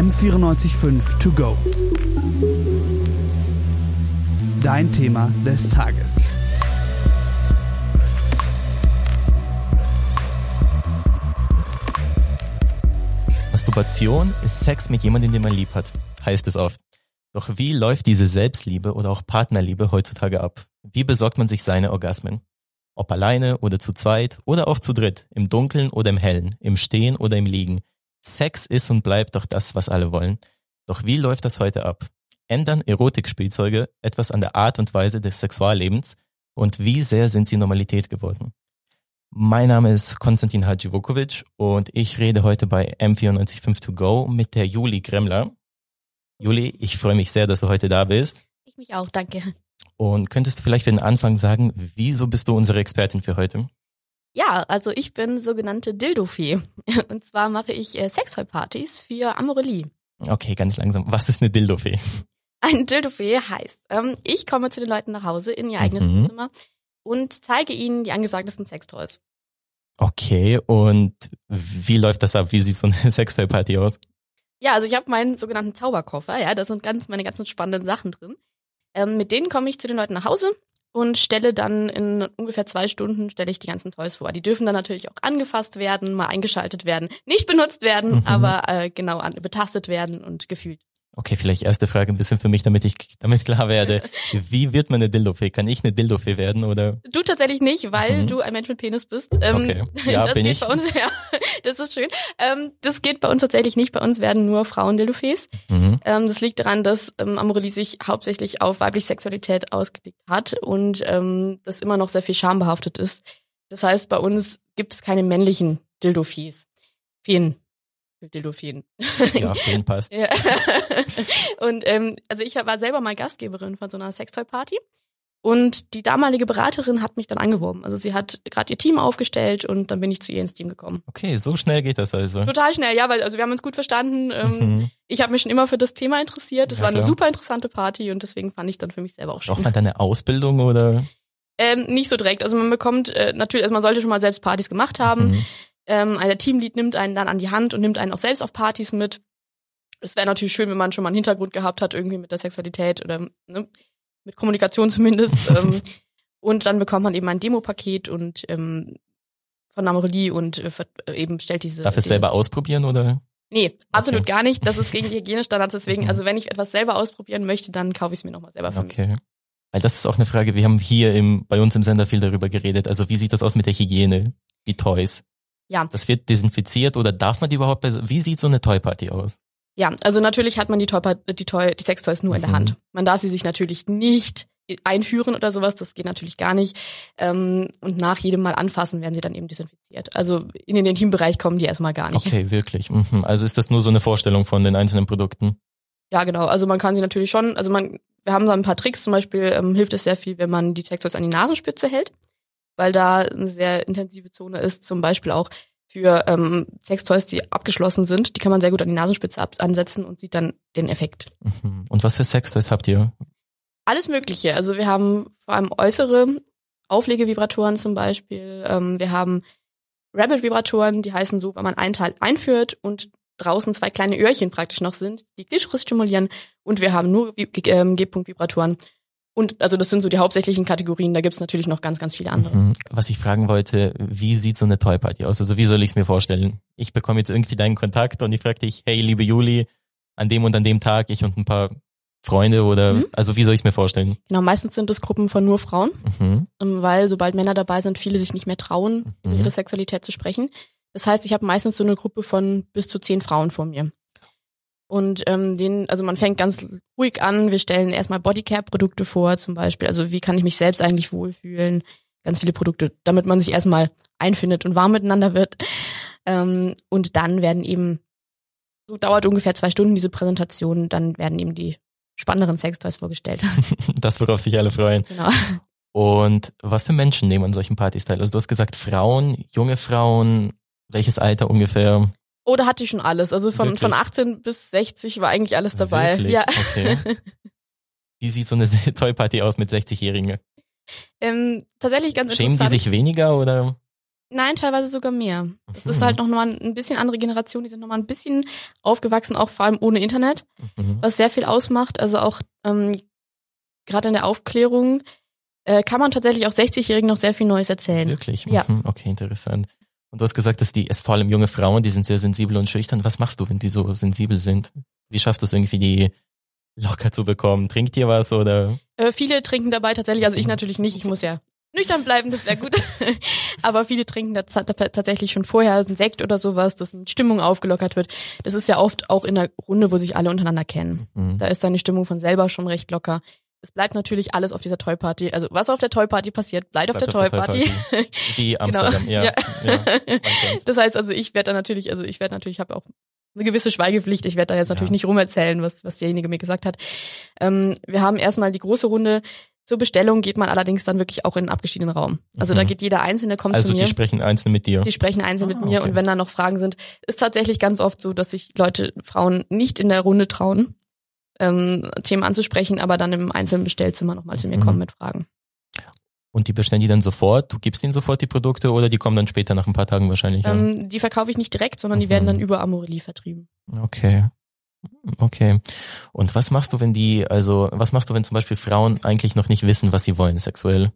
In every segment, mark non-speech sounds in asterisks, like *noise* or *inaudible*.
M945 To Go. Dein Thema des Tages. Masturbation ist Sex mit jemandem, den man lieb hat, heißt es oft. Doch wie läuft diese Selbstliebe oder auch Partnerliebe heutzutage ab? Wie besorgt man sich seine Orgasmen? Ob alleine oder zu zweit oder auch zu dritt, im Dunkeln oder im Hellen, im Stehen oder im Liegen. Sex ist und bleibt doch das, was alle wollen. Doch wie läuft das heute ab? Ändern Erotikspielzeuge etwas an der Art und Weise des Sexuallebens und wie sehr sind sie Normalität geworden? Mein Name ist Konstantin Hadjivukovic und ich rede heute bei M945 To Go mit der Juli Gremmler. Juli, ich freue mich sehr, dass du heute da bist. Ich mich auch, danke. Und könntest du vielleicht für den Anfang sagen, wieso bist du unsere Expertin für heute? Ja, also ich bin sogenannte Dildofee. *laughs* Und zwar mache ich äh, Sextoy-Partys für Amorelie. Okay, ganz langsam. Was ist eine Dildofee? *laughs* Ein Dildofee heißt, ähm, ich komme zu den Leuten nach Hause in ihr eigenes Mhm. Wohnzimmer und zeige ihnen die angesagtesten Sextoys. Okay, und wie läuft das ab? Wie sieht so eine *laughs* Sextoy-Party aus? Ja, also ich habe meinen sogenannten Zauberkoffer, ja, da sind ganz meine ganzen spannenden Sachen drin. Ähm, mit denen komme ich zu den Leuten nach Hause und stelle dann in ungefähr zwei Stunden stelle ich die ganzen Toys vor. Die dürfen dann natürlich auch angefasst werden, mal eingeschaltet werden, nicht benutzt werden, Mhm. aber äh, genau an, betastet werden und gefühlt. Okay, vielleicht erste Frage ein bisschen für mich, damit ich damit klar werde. *laughs* Wie wird man eine Dildofee? Kann ich eine Dildofee werden oder? Du tatsächlich nicht, weil Mhm. du ein Mensch mit Penis bist. Ähm, Okay. *laughs* Ja, das bin geht ich. bei uns, *laughs* ja, das ist schön. Ähm, das geht bei uns tatsächlich nicht. Bei uns werden nur Frauen Dildofees. Mhm. Ähm, das liegt daran, dass ähm, Amorelie sich hauptsächlich auf weibliche Sexualität ausgelegt hat und ähm, das immer noch sehr viel schambehaftet ist. Das heißt, bei uns gibt es keine männlichen Dildofees. Feen. Dildofeen. Ja, vielen passt. *laughs* Ja. und ähm, also ich war selber mal Gastgeberin von so einer Sextoy-Party. Und die damalige Beraterin hat mich dann angeworben. Also sie hat gerade ihr Team aufgestellt und dann bin ich zu ihr ins Team gekommen. Okay, so schnell geht das also. Total schnell, ja, weil also wir haben uns gut verstanden. Ähm, Mhm. Ich habe mich schon immer für das Thema interessiert. Das Ja, war eine klar. super interessante Party und deswegen fand ich dann für mich selber auch Braucht schön. man da eine Ausbildung oder? Ähm, nicht so direkt. Also man bekommt äh, natürlich, also man sollte schon mal selbst Partys gemacht haben. Mhm. Ähm, der Teamlead nimmt einen dann an die Hand und nimmt einen auch selbst auf Partys mit. Es wäre natürlich schön, wenn man schon mal einen Hintergrund gehabt hat, irgendwie mit der Sexualität oder ne, mit Kommunikation *laughs* zumindest. ähm, und dann bekommt man eben ein Demopaket und ähm, von Amorelie und äh, äh, eben stellt diese. Darf es selber ausprobieren oder? Nee, absolut Okay. gar nicht. Das ist gegen die *laughs* Hygienestandards. Deswegen, also wenn ich etwas selber ausprobieren möchte, dann kaufe ich es mir nochmal selber für mich. Okay. Weil das ist auch eine Frage, wir haben hier im, bei uns im Sender viel darüber geredet. Also wie sieht das aus mit der Hygiene? Die Toys. Ja. Das wird desinfiziert oder darf man die überhaupt, wie sieht so eine Toy-Party aus? Ja, also natürlich hat man die, Toy die, Toy die Sextoys nur in der Mhm. Hand. Man darf sie sich natürlich nicht einführen oder sowas, das geht natürlich gar nicht. Ähm, und nach jedem Mal anfassen werden sie dann eben desinfiziert. Also in den Intimbereich kommen die erstmal gar nicht. Okay, wirklich. Mhm. Also ist das nur so eine Vorstellung von den einzelnen Produkten? Ja, genau. Also man kann sie natürlich schon, also man, wir haben da ein paar Tricks, zum Beispiel ähm, hilft es sehr viel, wenn man die Sextoys an die Nasenspitze hält, weil da eine sehr intensive Zone ist, zum Beispiel auch für ähm, Sextoys, die abgeschlossen sind, die kann man sehr gut an die Nasenspitze ansetzen und sieht dann den Effekt. Mhm. Und was für Sextoys habt ihr? Alles Mögliche. Also wir haben vor allem äußere Auflegevibratoren zum Beispiel. Ähm, wir haben Rabbit-Vibratoren, die heißen so, wenn man einen Teil einführt und draußen zwei kleine Öhrchen praktisch noch sind, die Klitoris stimulieren. Und wir haben nur ähm, G-Punkt-Vibratoren. Und also das sind so die hauptsächlichen Kategorien. Da gibt's natürlich noch ganz, ganz viele andere. Mhm. Was ich fragen wollte, wie sieht so eine Toy-Party aus? Also wie soll ich es mir vorstellen? Ich bekomme jetzt irgendwie deinen Kontakt und ich frage dich, hey, liebe Juli, an dem und an dem Tag, ich und ein paar Freunde oder, Mhm. also wie soll ich es mir vorstellen? Genau, meistens sind es Gruppen von nur Frauen, Mhm. ähm, weil sobald Männer dabei sind, viele sich nicht mehr trauen, über Mhm. ihre Sexualität zu sprechen. Das heißt, ich habe meistens so eine Gruppe von bis zu zehn Frauen vor mir. Und ähm, den, also man fängt ganz ruhig an. Wir stellen erstmal Bodycare-Produkte vor, zum Beispiel. Also wie kann ich mich selbst eigentlich wohlfühlen? Ganz viele Produkte, damit man sich erstmal einfindet und warm miteinander wird. Ähm, und dann werden eben, so dauert ungefähr zwei Stunden diese Präsentation, dann werden eben die spannenderen Sextoys vorgestellt. *laughs* Das, worauf sich alle freuen. genau. Und was für Menschen nehmen an solchen Partys teil? Also du hast gesagt Frauen, junge Frauen, welches Alter ungefähr? Oh, da hatte ich schon alles. Also von, Wirklich? von 18 bis 60 war eigentlich alles dabei. Wirklich? Ja. Okay. *laughs* Wie sieht so eine *laughs* Toy-Party aus mit 60-Jährigen? Ähm, tatsächlich ganz Schämen die interessant. sich weniger oder? Nein, teilweise sogar mehr. Ist Mhm. halt noch mal ein bisschen andere Generation, die sind noch mal ein bisschen aufgewachsen, auch vor allem ohne Internet, Mhm. was sehr viel ausmacht. Also auch ähm, gerade in der Aufklärung äh, kann man tatsächlich auch 60-Jährigen noch sehr viel Neues erzählen. Wirklich? Ja. Mhm. Okay, interessant. Und du hast gesagt, dass die, es vor allem junge Frauen, die sind sehr sensibel und schüchtern. Was machst du, wenn die so sensibel sind? Wie schaffst du es irgendwie, die locker zu bekommen? Trinkt ihr was oder? Äh, viele trinken dabei tatsächlich, also ich natürlich nicht, ich muss ja nüchtern bleiben, das wäre gut. *laughs* Aber viele trinken da ta- ta- tatsächlich schon vorher einen Sekt oder sowas, dass eine Stimmung aufgelockert wird. Das ist ja oft auch in der Runde, wo sich alle untereinander kennen. Mhm. Da ist dann die Stimmung von selber schon recht locker. Es bleibt natürlich alles auf dieser Toy-Party. Also was auf der Toy-Party passiert, bleibt, auf der Bleibt Toy-Party. Wie *laughs* Amsterdam, ja. Ja. ja. kennt's. *laughs* das heißt also, ich werde da natürlich, also ich werde natürlich, habe auch eine gewisse Schweigepflicht. Ich werde da jetzt natürlich Ja. nicht rumerzählen, was, was derjenige mir gesagt hat. Ähm, wir haben erstmal die große Runde. Zur Bestellung geht man allerdings dann wirklich auch in einen abgeschiedenen Raum. Also Mhm. da geht jeder Einzelne, kommt Also zu mir. die sprechen einzeln mit dir. Die sprechen einzeln Ah, mit mir okay. und wenn da noch Fragen sind, ist tatsächlich ganz oft so, dass sich Leute, Frauen nicht in der Runde trauen, ähm, Themen anzusprechen, aber dann im einzelnen Bestellzimmer nochmal zu mir Mhm. kommen mit Fragen. Und die bestellen die dann sofort? Du gibst ihnen sofort die Produkte oder die kommen dann später nach ein paar Tagen wahrscheinlich? Ja. Ähm, die verkaufe ich nicht direkt, sondern die Mhm. werden dann über Amorelie vertrieben. Okay. Okay. Und was machst du, wenn die, also, was machst du, wenn zum Beispiel Frauen eigentlich noch nicht wissen, was sie wollen sexuell?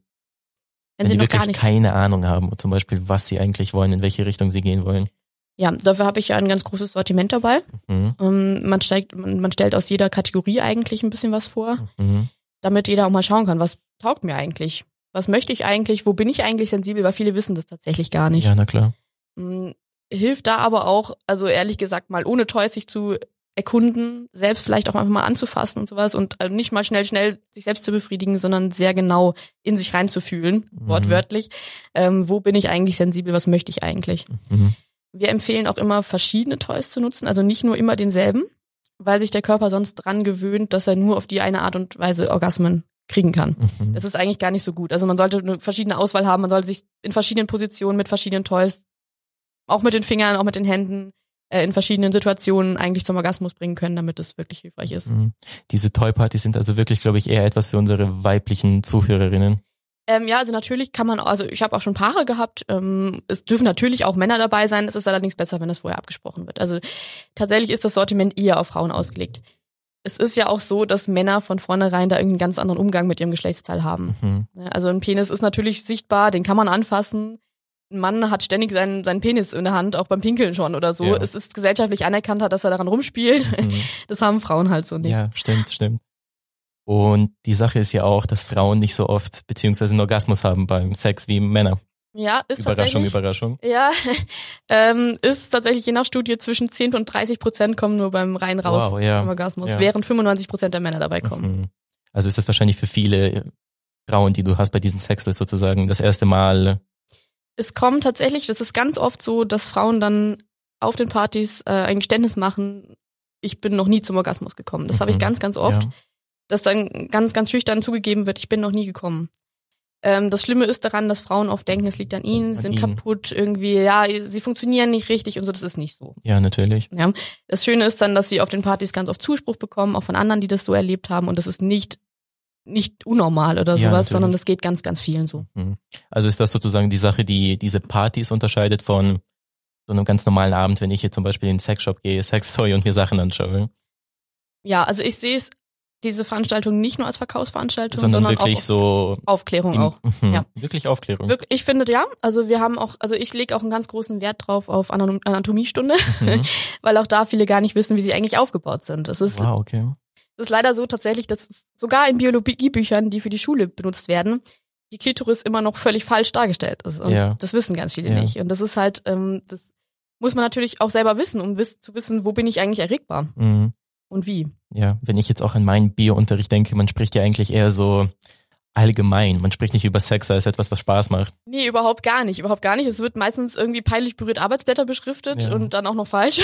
Wenn, sie die noch wirklich keine Ahnung haben, zum Beispiel, was sie eigentlich wollen, in welche Richtung sie gehen wollen. Ja, dafür habe ich ja ein ganz großes Sortiment dabei. Mhm. Ähm, man, steigt, man, man stellt aus jeder Kategorie eigentlich ein bisschen was vor, Mhm. damit jeder auch mal schauen kann, was taugt mir eigentlich? Was möchte ich eigentlich? Wo bin ich eigentlich sensibel? Weil viele wissen das tatsächlich gar nicht. Ja, na klar. Mm, Hilft da aber auch, also ehrlich gesagt, mal ohne Toys sich zu erkunden, selbst vielleicht auch einfach mal anzufassen und sowas und äh, nicht mal schnell, schnell sich selbst zu befriedigen, sondern sehr genau in sich reinzufühlen, Mhm. wortwörtlich. Ähm, wo bin ich eigentlich sensibel? Was möchte ich eigentlich? Mhm. Wir empfehlen auch immer verschiedene Toys zu nutzen, also nicht nur immer denselben, weil sich der Körper sonst dran gewöhnt, dass er nur auf die eine Art und Weise Orgasmen kriegen kann. Mhm. Das ist eigentlich gar nicht so gut. Also man sollte eine verschiedene Auswahl haben, man sollte sich in verschiedenen Positionen mit verschiedenen Toys, auch mit den Fingern, auch mit den Händen, äh, in verschiedenen Situationen eigentlich zum Orgasmus bringen können, damit es wirklich hilfreich ist. Mhm. Diese Toy-Partys sind also wirklich, glaube ich, eher etwas für unsere weiblichen Zuhörerinnen. Ähm, ja, also natürlich kann man, also ich habe auch schon Paare gehabt. Ähm, es dürfen natürlich auch Männer dabei sein. Es ist allerdings besser, wenn das vorher abgesprochen wird. Also tatsächlich ist das Sortiment eher auf Frauen ausgelegt. Es ist ja auch so, dass Männer von vornherein da irgendeinen ganz anderen Umgang mit ihrem Geschlechtsteil haben. Mhm. Also ein Penis ist natürlich sichtbar, den kann man anfassen. Ein Mann hat ständig seinen, seinen Penis in der Hand, auch beim Pinkeln schon oder so. Ja. Es ist gesellschaftlich anerkannt, hat, dass er daran rumspielt. Mhm. Das haben Frauen halt so nicht. Ja, stimmt, stimmt. Und die Sache ist ja auch, dass Frauen nicht so oft beziehungsweise einen Orgasmus haben beim Sex wie Männer. Ja, ist Überraschung, tatsächlich. Überraschung. Ja, *laughs* ähm, ist tatsächlich je nach Studie zwischen 10 und 30 Prozent kommen nur beim rein raus Wow, ja. Orgasmus, Ja. während 95 Prozent der Männer dabei kommen. Mhm. Also ist das wahrscheinlich für viele Frauen, die du hast bei diesen Sextoys sozusagen das erste Mal. Es kommt tatsächlich, das ist ganz oft so, dass Frauen dann auf den Partys äh, ein Geständnis machen, ich bin noch nie zum Orgasmus gekommen. Das habe ich Mhm. ganz, ganz oft, Ja. Dass dann ganz, ganz schüchtern zugegeben wird, ich bin noch nie gekommen. Ähm, das Schlimme ist daran, dass Frauen oft denken, es liegt an ihnen, An sie sind ihnen. kaputt, irgendwie, ja, sie funktionieren nicht richtig und so, das ist nicht so. ja, natürlich. Ja. Das Schöne ist dann, dass sie auf den Partys ganz oft Zuspruch bekommen, auch von anderen, die das so erlebt haben. Und das ist nicht, nicht unnormal oder Ja, sowas, natürlich. sondern das geht ganz, ganz vielen so. Mhm. Also ist das sozusagen die Sache, die diese Partys unterscheidet von so einem ganz normalen Abend, wenn ich hier zum Beispiel in den Sexshop gehe, Sextoy und mir Sachen anschaue, Ja, also ich sehe es, diese Veranstaltung nicht nur als Verkaufsveranstaltung, sondern, sondern, wirklich auch so Aufklärung auch. Mhm. Ja. wirklich Aufklärung. Wirk- Ich finde ja, also wir haben auch, also ich lege auch einen ganz großen Wert drauf auf Anatom- Anatomiestunde, Mhm. *laughs* weil auch da viele gar nicht wissen, wie sie eigentlich aufgebaut sind. Das ist, Wow, okay. das ist leider so tatsächlich, dass sogar in Biologiebüchern, die für die Schule benutzt werden, die Klitoris immer noch völlig falsch dargestellt ist. Und Ja. das wissen ganz viele Ja. nicht. Und das ist halt, ähm, das muss man natürlich auch selber wissen, um wiss zu wissen, wo bin ich eigentlich erregbar Mhm. Und wie. Ja, wenn ich jetzt auch an meinen Biounterricht denke, man spricht ja eigentlich eher so allgemein. Man spricht nicht über Sex als etwas, was Spaß macht. Nee, überhaupt gar nicht, überhaupt gar nicht. Es wird meistens irgendwie peinlich berührt Arbeitsblätter beschriftet Ja. und dann auch noch falsch.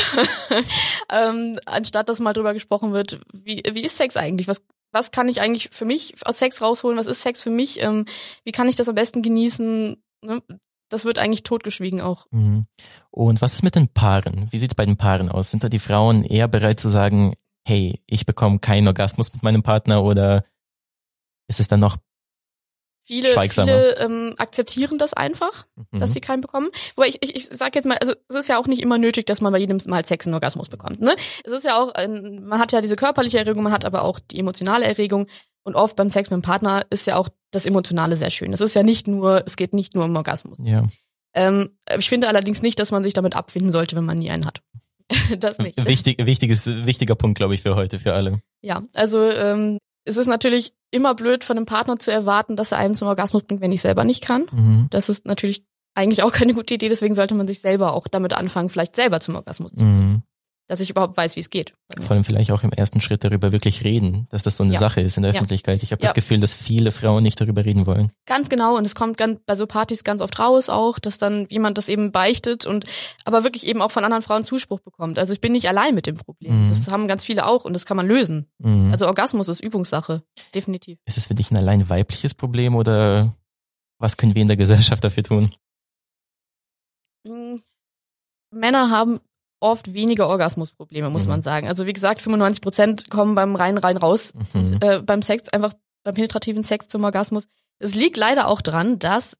*laughs* ähm, anstatt dass mal drüber gesprochen wird, wie, wie ist Sex eigentlich? Was, was kann ich eigentlich für mich aus Sex rausholen? Was ist Sex für mich? Ähm, wie kann ich das am besten genießen? Ne? Das wird eigentlich totgeschwiegen auch. Mhm. Und was ist mit den Paaren? Wie sieht's bei den Paaren aus? Sind da die Frauen eher bereit zu sagen, hey, ich bekomme keinen Orgasmus mit meinem Partner oder ist es dann noch Viele, Schweigsamer. viele ähm, akzeptieren das einfach, dass Mhm. sie keinen bekommen. Wobei ich, ich, ich sag jetzt mal, also es ist ja auch nicht immer nötig, dass man bei jedem Mal Sex einen Orgasmus bekommt. Ne? Es ist ja auch, ein, man hat ja diese körperliche Erregung, man hat aber auch die emotionale Erregung. Und oft beim Sex mit dem Partner ist ja auch das Emotionale sehr schön. Es ist ja nicht nur, es geht nicht nur um Orgasmus. Ja. Ähm, ich finde allerdings nicht, dass man sich damit abfinden sollte, wenn man nie einen hat. *laughs* das nicht. Wichtig, wichtiges, wichtiger Punkt, glaube ich, für heute, für alle. Ja, also ähm, es ist natürlich immer blöd von einem Partner zu erwarten, dass er einen zum Orgasmus bringt, wenn ich selber nicht kann. Mhm. Das ist natürlich eigentlich auch keine gute Idee, deswegen sollte man sich selber auch damit anfangen, vielleicht selber zum Orgasmus zu Mhm. Dass ich überhaupt weiß, wie es geht. Vor allem vielleicht auch im ersten Schritt darüber wirklich reden, dass das so eine Ja. Sache ist in der. Öffentlichkeit. Ich habe Ja. das Gefühl, dass viele Frauen nicht darüber reden wollen. Ganz genau, und es kommt ganz, bei so Partys ganz oft raus auch, dass dann jemand das eben beichtet und aber wirklich eben auch von anderen Frauen Zuspruch bekommt. Also ich bin nicht allein mit dem Problem. Mhm. Das haben ganz viele auch und das kann man lösen. Mhm. Also Orgasmus ist Übungssache, definitiv. ist es für dich ein allein weibliches Problem oder was können wir in der Gesellschaft dafür tun? Mm, Männer haben oft weniger Orgasmusprobleme, muss Mhm. man sagen. Also wie gesagt, 95 Prozent kommen beim rein, rein, raus, Mhm. äh, beim Sex, einfach beim penetrativen Sex zum Orgasmus. Es liegt leider auch dran, dass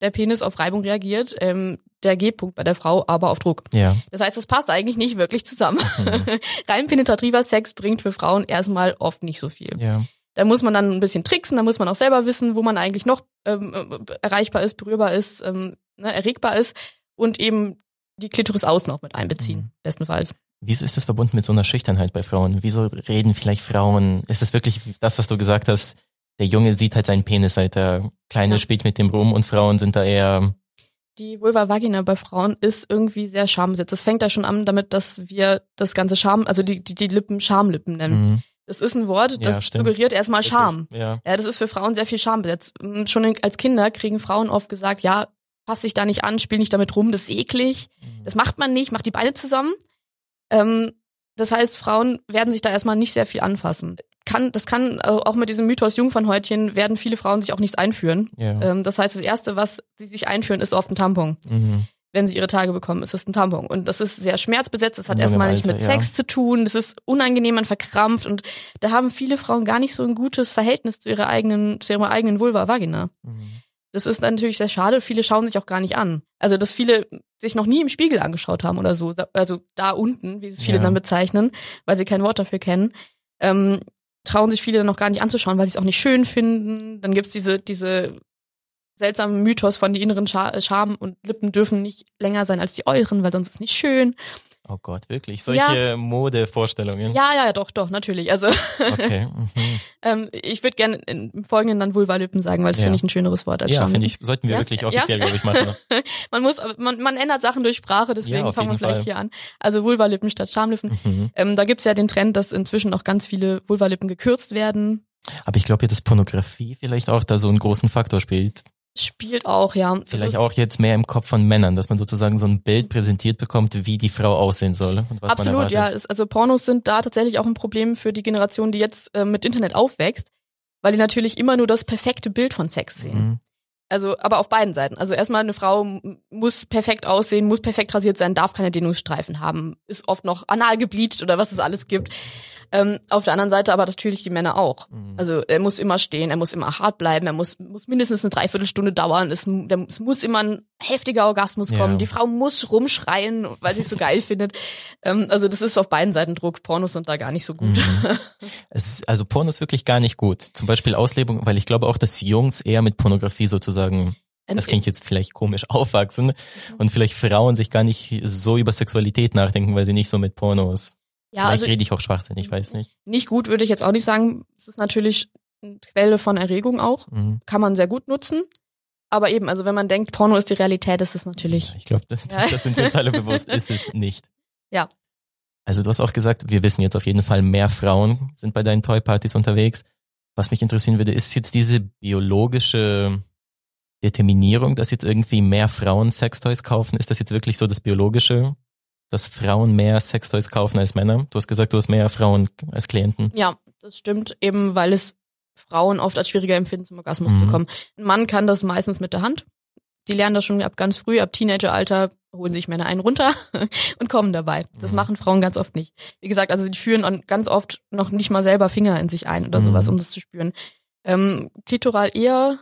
der Penis auf Reibung reagiert, ähm, der G-Punkt bei der Frau aber auf Druck. Ja. Das heißt, es passt eigentlich nicht wirklich zusammen. Mhm. *laughs* Rein penetrativer Sex bringt für Frauen erstmal oft nicht so viel. Ja. Da muss man dann ein bisschen tricksen, da muss man auch selber wissen, wo man eigentlich noch ähm, äh, erreichbar ist, berührbar ist, ähm, ne, erregbar ist und eben die Klitoris außen noch mit einbeziehen, Mhm. bestenfalls. Wieso ist das verbunden mit so einer Schüchternheit bei Frauen? Wieso reden vielleicht Frauen? Ist das wirklich das, was du gesagt hast? Der Junge sieht halt seinen Penis, seit der Kleine Ja. spielt mit dem rum und Frauen sind da eher, Die Vulva Vagina bei Frauen ist irgendwie sehr schambesetzt. Das fängt da schon an damit, dass wir das ganze Scham, also die, die, die Lippen Schamlippen nennen. mhm. Das ist ein Wort, das Ja, suggeriert erstmal Scham. Ja. Ja, das ist für Frauen sehr viel schambesetzt. Mm, Schon als Kinder kriegen Frauen oft gesagt, ja, pass dich da nicht an, spiel nicht damit rum, das ist eklig. Das macht man nicht, macht die Beine zusammen. Ähm, das heißt, Frauen werden sich da erstmal nicht sehr viel anfassen. Kann, das kann äh, auch mit diesem Mythos Jungfernhäutchen werden viele Frauen sich auch nichts einführen. Ja. Ähm, das heißt, das erste, was sie sich einführen, ist oft ein Tampon. Mhm. Wenn sie ihre Tage bekommen, ist es ein Tampon. Und das ist sehr schmerzbesetzt. Das hat erstmal nicht mit ja. Sex zu tun. Das ist unangenehm, man verkrampft. Und da haben viele Frauen gar nicht so ein gutes Verhältnis zu ihrer eigenen, zu ihrer eigenen Vulva Vagina. Mhm. Das ist natürlich sehr schade. Viele schauen sich auch gar nicht an. Also, dass viele sich noch nie im Spiegel angeschaut haben oder so. Also da unten, wie es viele Ja. dann bezeichnen, weil sie kein Wort dafür kennen, ähm, trauen sich viele dann noch gar nicht anzuschauen, weil sie es auch nicht schön finden. Dann gibt's diese, diese seltsamen Mythos von die inneren Scha Scham und Lippen dürfen nicht länger sein als die euren, weil sonst ist es nicht schön. Oh Gott, wirklich? Solche Modevorstellungen? Ja, ja, ja, doch, doch, natürlich. Also *laughs* Okay. Mhm. ähm, ich würde gerne im Folgenden dann Vulva-Lippen sagen, weil das Ja. finde ich ein schöneres Wort als Ja, finde ich, sollten wir Ja? wirklich Ja? offiziell, glaube ich, machen. *laughs* Man muss, man, man ändert Sachen durch Sprache, deswegen Ja, fangen wir vielleicht Fall. hier an. Also Vulva-Lippen statt Schamlippen. Mhm. Ähm, da gibt's ja den Trend, dass inzwischen auch ganz viele Vulva-Lippen gekürzt werden. Aber ich glaube ja, dass Pornografie vielleicht auch da so einen großen Faktor spielt. Spielt auch, ja. Vielleicht auch jetzt mehr im Kopf von Männern, dass man sozusagen so ein Bild präsentiert bekommt, wie die Frau aussehen soll Absolut, ja. Also Pornos sind da tatsächlich auch ein Problem für die Generation, die jetzt äh, mit Internet aufwächst, weil die natürlich immer nur das perfekte Bild von Sex sehen. Mhm. Also, aber auf beiden Seiten. Also erstmal eine Frau muss perfekt aussehen, muss perfekt rasiert sein, darf keine Dehnungsstreifen haben, ist oft noch anal gebleached oder was es alles gibt. Ähm, auf der anderen Seite aber natürlich die Männer auch. Mhm. Also er muss immer stehen, er muss immer hart bleiben, er muss, muss mindestens eine Dreiviertelstunde dauern, es, der, es muss immer ein heftiger Orgasmus kommen, Ja. die Frau muss rumschreien, weil sie es so geil *laughs* findet. Ähm, also das ist auf beiden Seiten Druck. Pornos sind da gar nicht so gut. Mhm. *laughs* Es ist, also Porno ist wirklich gar nicht gut. Zum Beispiel Auslebung, weil ich glaube auch, dass Jungs eher mit Pornografie sozusagen, Ähm, das klingt jetzt vielleicht komisch, *laughs* aufwachsen und vielleicht Frauen sich gar nicht so über Sexualität nachdenken, weil sie nicht so mit Pornos. Ja, vielleicht also rede ich auch Schwachsinn, ich weiß nicht. nicht gut würde ich jetzt auch nicht sagen. Es ist natürlich eine Quelle von Erregung auch. Mhm. Kann man sehr gut nutzen. Aber eben, also wenn man denkt, Porno ist die Realität, ist es natürlich. Ich glaube, das, Ja. das sind wir uns alle bewusst, *laughs* ist es nicht. Ja. Also du hast auch gesagt, wir wissen jetzt auf jeden Fall, mehr Frauen sind bei deinen Toy-Partys unterwegs. Was mich interessieren würde, ist jetzt diese biologische Determinierung, dass jetzt irgendwie mehr Frauen Sextoys kaufen? Ist das jetzt wirklich so das Biologische, dass Frauen mehr Sextoys kaufen als Männer? Du hast gesagt, du hast mehr Frauen als Klienten. Ja, das stimmt, eben weil es Frauen oft als schwieriger empfinden, zum Orgasmus Mhm. zu kommen. Ein Mann kann das meistens mit der Hand. Die lernen das schon ab ganz früh, ab Teenageralter holen sich Männer einen runter *laughs* und kommen dabei. Das Mhm. machen Frauen ganz oft nicht. Wie gesagt, also die führen an- ganz oft noch nicht mal selber Finger in sich ein oder Mhm. sowas, um das zu spüren. Ähm, klitoral eher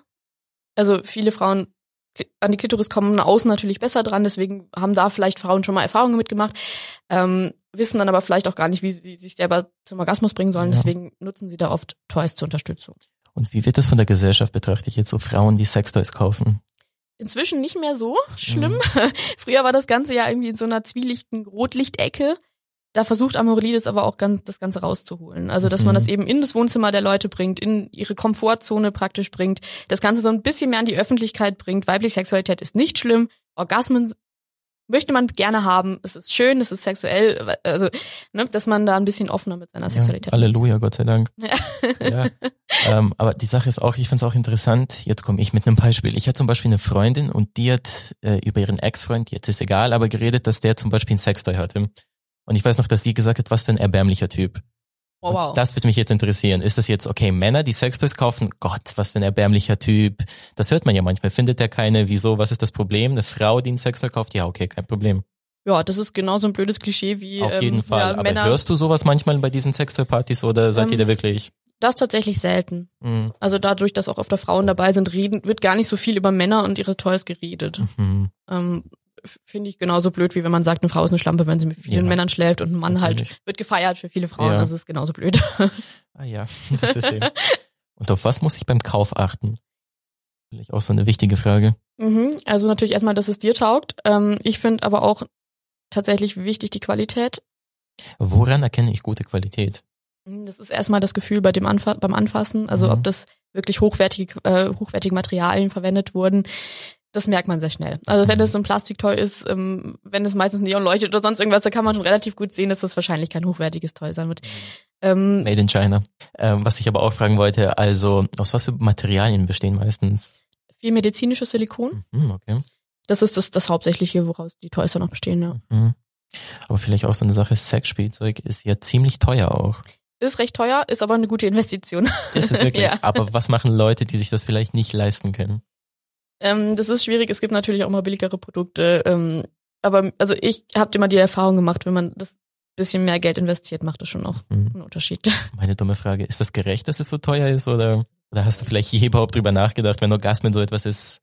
Also viele Frauen an die Klitoris kommen außen natürlich besser dran, deswegen haben da vielleicht Frauen schon mal Erfahrungen mitgemacht, ähm, wissen dann aber vielleicht auch gar nicht, wie sie sich selber zum Orgasmus bringen sollen, Ja. deswegen nutzen sie da oft Toys zur Unterstützung. Und wie wird das von der Gesellschaft betrachtet, jetzt so Frauen, die Sextoys kaufen? Inzwischen nicht mehr so schlimm. *laughs* Früher war das Ganze ja irgendwie in so einer zwielichten Rotlichtecke. Da versucht Amorelie das aber auch ganz, das Ganze rauszuholen. Also, dass man Mhm. das eben in das Wohnzimmer der Leute bringt, in ihre Komfortzone praktisch bringt, das Ganze so ein bisschen mehr an die Öffentlichkeit bringt. Weibliche Sexualität ist nicht schlimm. Orgasmen möchte man gerne haben. Es ist schön, es ist sexuell. Also, ne, dass man da ein bisschen offener mit seiner Ja, Sexualität Halleluja, Gott sei Dank. Ja. *laughs* Ja. ähm, aber die Sache ist auch, ich finde es auch interessant, jetzt komme ich mit einem Beispiel. Ich hatte zum Beispiel eine Freundin und die hat äh, über ihren Ex-Freund, jetzt ist egal, aber geredet, dass der zum Beispiel ein Sextoy hatte. Und ich weiß noch, dass sie gesagt hat, was für ein erbärmlicher Typ. Oh, Und wow. Das würde mich jetzt interessieren. Ist das jetzt, okay, Männer, die Sextoys kaufen, Gott, was für ein erbärmlicher Typ. Das hört man ja manchmal. Findet der keine, wieso, was ist das Problem? Eine Frau, die ein Sextoy kauft, ja, okay, kein Problem. ja, das ist genauso ein blödes Klischee wie Auf ähm, jeden Fall. Ja, aber Männer. hörst du sowas manchmal bei diesen Sextoy-Partys oder seid ihr Ähm, da wirklich? das tatsächlich selten. Mhm. Also dadurch, dass auch öfter Frauen dabei sind, reden, wird gar nicht so viel über Männer und ihre Toys geredet. Mhm. Ähm, Finde ich genauso blöd, wie wenn man sagt, eine Frau ist eine Schlampe, wenn sie mit vielen Ja. Männern schläft und ein Mann Natürlich. halt wird gefeiert für viele Frauen. Ja. Das ist genauso blöd. Ah ja, *laughs* das ist eben. Und auf was muss ich beim Kauf achten? Vielleicht auch so eine wichtige Frage. mhm. Also natürlich erstmal, dass es dir taugt. Ähm, ich finde aber auch tatsächlich wichtig die Qualität. Woran erkenne ich gute Qualität? Mhm, Das ist erstmal das Gefühl bei dem Anfa beim Anfassen, also Mhm. ob das wirklich hochwertige, äh, hochwertige Materialien verwendet wurden. Das merkt man sehr schnell. Also wenn das so ein Plastiktoy ist, ähm, wenn es meistens Neon leuchtet oder sonst irgendwas, da kann man schon relativ gut sehen, dass das wahrscheinlich kein hochwertiges Toy sein wird. Ähm, Made in China. Ähm, was ich aber auch fragen wollte, also aus was für Materialien bestehen meistens? viel medizinisches Silikon. Mhm, okay. Das ist das, das Hauptsächliche, woraus die Toys dann noch bestehen. Ja. Mhm. Aber vielleicht auch so eine Sache, Sexspielzeug ist ja ziemlich teuer auch. Ist recht teuer, ist aber eine gute Investition. Ist es *laughs* wirklich? Ja. Aber was machen Leute, die sich das vielleicht nicht leisten können? Ähm, das ist schwierig. Es gibt natürlich auch mal billigere Produkte. Ähm, aber also ich habe immer die Erfahrung gemacht, wenn man das bisschen mehr Geld investiert, macht das schon auch Mhm. einen Unterschied. *laughs* Meine dumme Frage, ist das gerecht, dass es so teuer ist oder, oder hast du vielleicht je überhaupt drüber nachgedacht, wenn Orgasmen so etwas ist?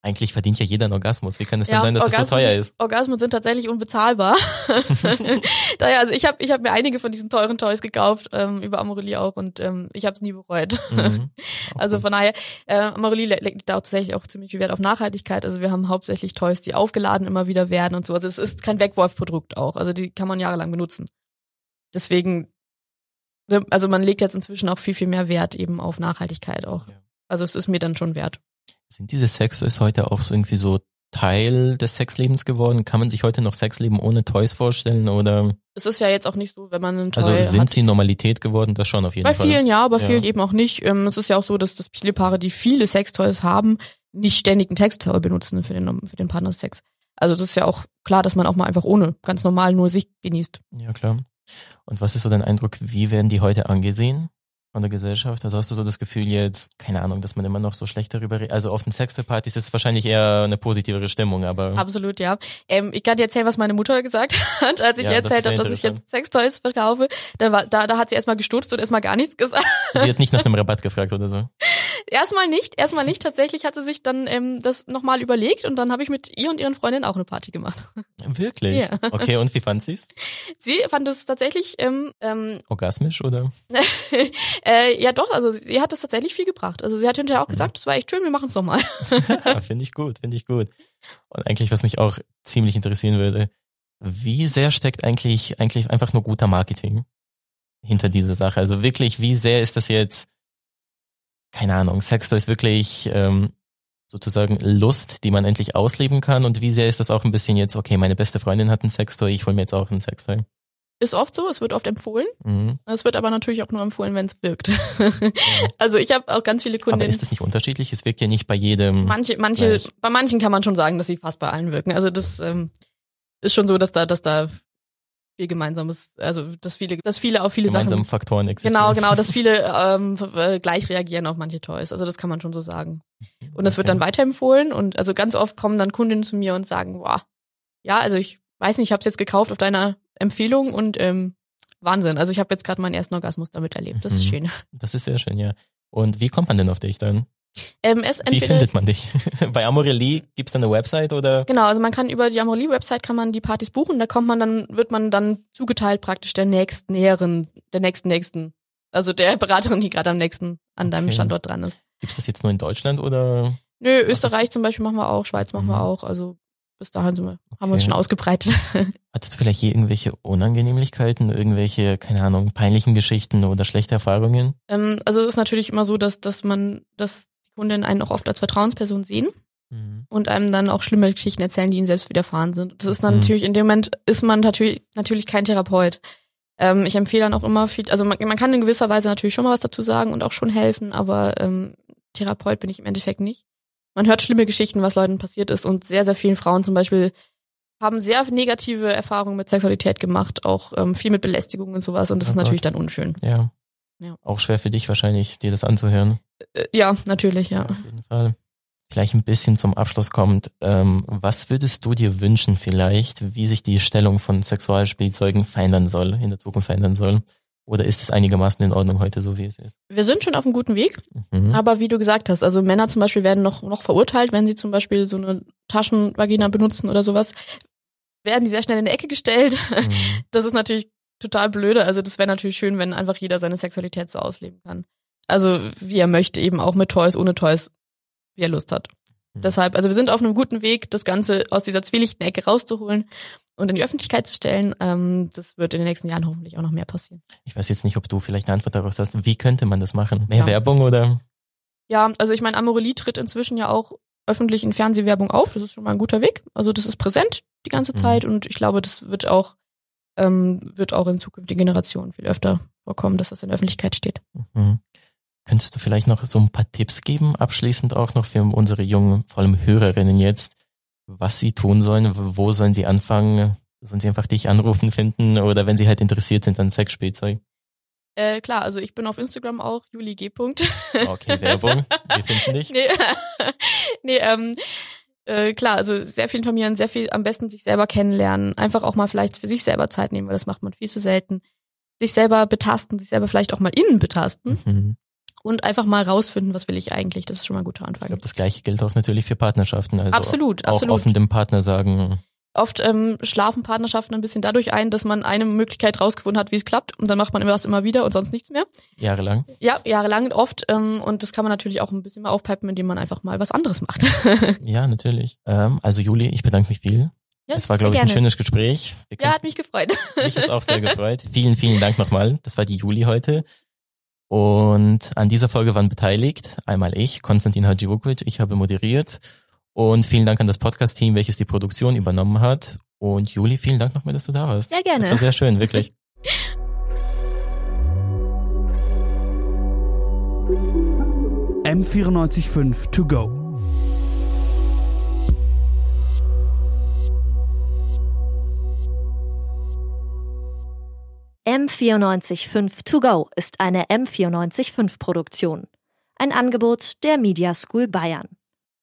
Eigentlich verdient ja jeder einen Orgasmus. Wie kann es denn sein, dass es so teuer ist? Orgasmen sind tatsächlich unbezahlbar. *laughs* *laughs* Daher, also ich habe ich hab mir einige von diesen teuren Toys gekauft, ähm, über Amorelie auch, und ähm, ich habe es nie bereut. Mhm. *laughs* Also gut. von daher, äh, Amorelie le- legt da auch tatsächlich auch ziemlich viel Wert auf Nachhaltigkeit. Also wir haben hauptsächlich Toys, die aufgeladen immer wieder werden und so. Also es ist kein Wegwurfprodukt auch. Also die kann man jahrelang benutzen. Deswegen, ne, also man legt jetzt inzwischen auch viel, viel mehr Wert eben auf Nachhaltigkeit auch. Ja. Also es ist mir dann schon wert. Sind diese Sextoys heute auch so irgendwie so Teil des Sexlebens geworden? Kann man sich heute noch Sexleben ohne Toys vorstellen oder Es ist ja jetzt auch nicht so, wenn man einen Toy also sind hat. sie Normalität geworden? Das schon auf jeden Bei Fall. vielen ja, bei Ja. vielen eben auch nicht. Ähm, es ist ja auch so, dass, dass viele Paare, die viele Sextoys haben, nicht ständig einen Sextoy benutzen für den, für den Partnersex. Also das ist ja auch klar, dass man auch mal einfach ohne ganz normal nur sich genießt. Ja, klar. Und was ist so dein Eindruck, wie werden die heute angesehen von der Gesellschaft? Also hast du so das Gefühl jetzt, keine Ahnung, dass man immer noch so schlecht darüber redet? Also auf den Sextoy-Partys ist es wahrscheinlich eher eine positivere Stimmung, aber Absolut, ja. Ähm, ich kann dir erzählen, was meine Mutter gesagt *laughs* hat, als ich Ja, das erzählt habe, dass ich jetzt Sextoys verkaufe. Da, war, da, da hat sie erstmal gestutzt und erstmal gar nichts gesagt. sie hat nicht nach *laughs* einem Rabatt gefragt oder so. Erstmal nicht, erstmal nicht. Tatsächlich hat sie sich dann ähm, das nochmal überlegt und dann habe ich mit ihr und ihren Freundinnen auch eine Party gemacht. *laughs* Wirklich? Ja. Okay, und wie fand sie's? Sie fand es tatsächlich, ähm, ähm, Orgasmisch oder? *laughs* äh, ja doch, also sie hat es tatsächlich viel gebracht. Also sie hat hinterher Mhm. auch gesagt, das war echt schön, wir machen es nochmal. *laughs* finde ich gut, finde ich gut. Und eigentlich, was mich auch ziemlich interessieren würde, wie sehr steckt eigentlich, eigentlich einfach nur guter Marketing hinter dieser Sache? Also wirklich, wie sehr ist das jetzt, keine Ahnung, Sextoy ist wirklich ähm, sozusagen Lust, die man endlich ausleben kann und wie sehr ist das auch ein bisschen jetzt, okay, meine beste Freundin hat einen Sextoy, ich hol mir jetzt auch einen Sextoy. Ist oft so, es wird oft empfohlen. Mhm. Es wird aber natürlich auch nur empfohlen, wenn es wirkt. *laughs* also ich habe auch ganz viele Aber Kundinnen. ist das nicht unterschiedlich? Es wirkt ja nicht bei jedem. Manche, manche, Gleich. bei manchen kann man schon sagen, dass sie fast bei allen wirken. Also das ähm, ist schon so, dass da, dass da viel Gemeinsames, also dass viele, dass viele auf viele gemeinsame Sachen. Faktoren existieren. Genau, genau, dass viele ähm, äh, gleich reagieren auf manche Toys. Also das kann man schon so sagen. Und das wird Okay. dann weiterempfohlen und also ganz oft kommen dann Kundinnen zu mir und sagen, boah, ja, also ich weiß nicht, ich habe es jetzt gekauft auf deiner Empfehlung und ähm, Wahnsinn. Also ich habe jetzt gerade meinen ersten Orgasmus damit erlebt. Das ist Mhm. schön. Das ist sehr schön, ja. Und wie kommt man denn auf dich dann? Ähm, Wie findet man dich? *laughs* Bei Amorelie gibt's da eine Website oder? Genau, also man kann über die Amorelie-Website kann man die Partys buchen, da kommt man dann, wird man dann zugeteilt praktisch der nächsten näheren, der nächsten nächsten. Also der *laughs* Beraterin, die gerade am nächsten an deinem Okay. Standort dran ist. Gibt's das jetzt nur in Deutschland oder? Nö, Österreich zum Beispiel machen wir auch, Schweiz machen wir Mhm. auch. Also bis dahin wir, haben wir uns Okay. schon ausgebreitet. *laughs* Hattest du vielleicht hier irgendwelche Unangenehmlichkeiten, irgendwelche, keine Ahnung, peinlichen Geschichten oder schlechte Erfahrungen? ähm, also es ist natürlich immer so, dass, dass man, dass Kundinnen einen auch oft als Vertrauensperson sehen Mhm. und einem dann auch schlimme Geschichten erzählen, die ihnen selbst widerfahren sind. Das ist dann Mhm. natürlich, in dem Moment ist man natürlich, natürlich kein Therapeut. Ähm, ich empfehle dann auch immer viel, also man, man kann in gewisser Weise natürlich schon mal was dazu sagen und auch schon helfen, aber ähm, Therapeut bin ich im Endeffekt nicht. Man hört schlimme Geschichten, was Leuten passiert ist und sehr, sehr vielen Frauen zum Beispiel haben sehr negative Erfahrungen mit Sexualität gemacht, auch ähm, viel mit Belästigung und sowas und das Oh ist natürlich dann unschön. Ja. Ja. Auch schwer für dich wahrscheinlich, dir das anzuhören. Äh, ja, natürlich, ja. Auf jeden Fall. Gleich ein bisschen zum Abschluss kommt. Ähm, was würdest du dir wünschen vielleicht, wie sich die Stellung von Sexualspielzeugen verändern soll, in der Zukunft verändern soll? Oder ist es einigermaßen in Ordnung heute, so wie es ist? Wir sind schon auf einem guten Weg, Mhm. Aber wie du gesagt hast, also Männer zum Beispiel werden noch, noch verurteilt, wenn sie zum Beispiel so eine Taschenvagina benutzen oder sowas, werden die sehr schnell in die Ecke gestellt. Mhm. *laughs* Das ist natürlich total blöde. Also das wäre natürlich schön, wenn einfach jeder seine Sexualität so ausleben kann. Also wie er möchte, eben auch mit Toys, ohne Toys, wie er Lust hat. Mhm. Deshalb, also wir sind auf einem guten Weg, das Ganze aus dieser zwielichten Ecke rauszuholen und in die Öffentlichkeit zu stellen. Ähm, das wird in den nächsten Jahren hoffentlich auch noch mehr passieren. Ich weiß jetzt nicht, ob du vielleicht eine Antwort daraus hast. Wie könnte man das machen? Mehr Ja. Werbung oder? Ja, also ich meine, Amorelie tritt inzwischen ja auch öffentlich in Fernsehwerbung auf. Das ist schon mal ein guter Weg. Also das ist präsent die ganze Mhm. Zeit und ich glaube, das wird auch ähm, wird auch in zukünftigen Generationen viel öfter vorkommen, dass das in der Öffentlichkeit steht. Mhm. Könntest du vielleicht noch so ein paar Tipps geben, abschließend auch noch für unsere jungen, vor allem Hörerinnen jetzt, was sie tun sollen, wo sollen sie anfangen? Sollen sie einfach dich anrufen finden oder wenn sie halt interessiert sind an Sexspielzeug? Äh, klar, also ich bin auf Instagram auch Juli G. Okay, Werbung, wir finden dich. *laughs* nee, *laughs* nee ähm, äh, klar, also sehr viel informieren, sehr viel am besten sich selber kennenlernen, einfach auch mal vielleicht für sich selber Zeit nehmen, weil das macht man viel zu selten. Sich selber betasten, sich selber vielleicht auch mal innen betasten Mhm. und einfach mal rausfinden, was will ich eigentlich. Das ist schon mal ein guter Ich Anfang. glaube, das gleiche gilt auch natürlich für Partnerschaften. Also absolut, auch absolut. offen dem Partner sagen, Oft ähm, schlafen Partnerschaften ein bisschen dadurch ein, dass man eine Möglichkeit rausgefunden hat, wie es klappt und dann macht man immer das immer wieder und sonst nichts mehr. jahrelang. Ja, jahrelang oft ähm, und das kann man natürlich auch ein bisschen mal aufpeppen, indem man einfach mal was anderes macht. *laughs* Ja, natürlich. Ähm, also Juli, ich bedanke mich viel. ja, Es war, glaube ich, ein schönes Gespräch. Ja, hat mich gefreut. Mich jetzt auch sehr *laughs* gefreut. Vielen, vielen Dank nochmal. Das war die Juli heute. Und an dieser Folge waren beteiligt einmal ich, Konstantin Hadjivukovic, ich habe moderiert. Und vielen Dank an das Podcast-Team, welches die Produktion übernommen hat. Und Juli, vielen Dank nochmal, dass du da warst. Sehr gerne. Das war sehr schön, wirklich. *laughs* M945 to go. M945 To Go ist eine M945 Produktion. Ein Angebot der Media School Bayern.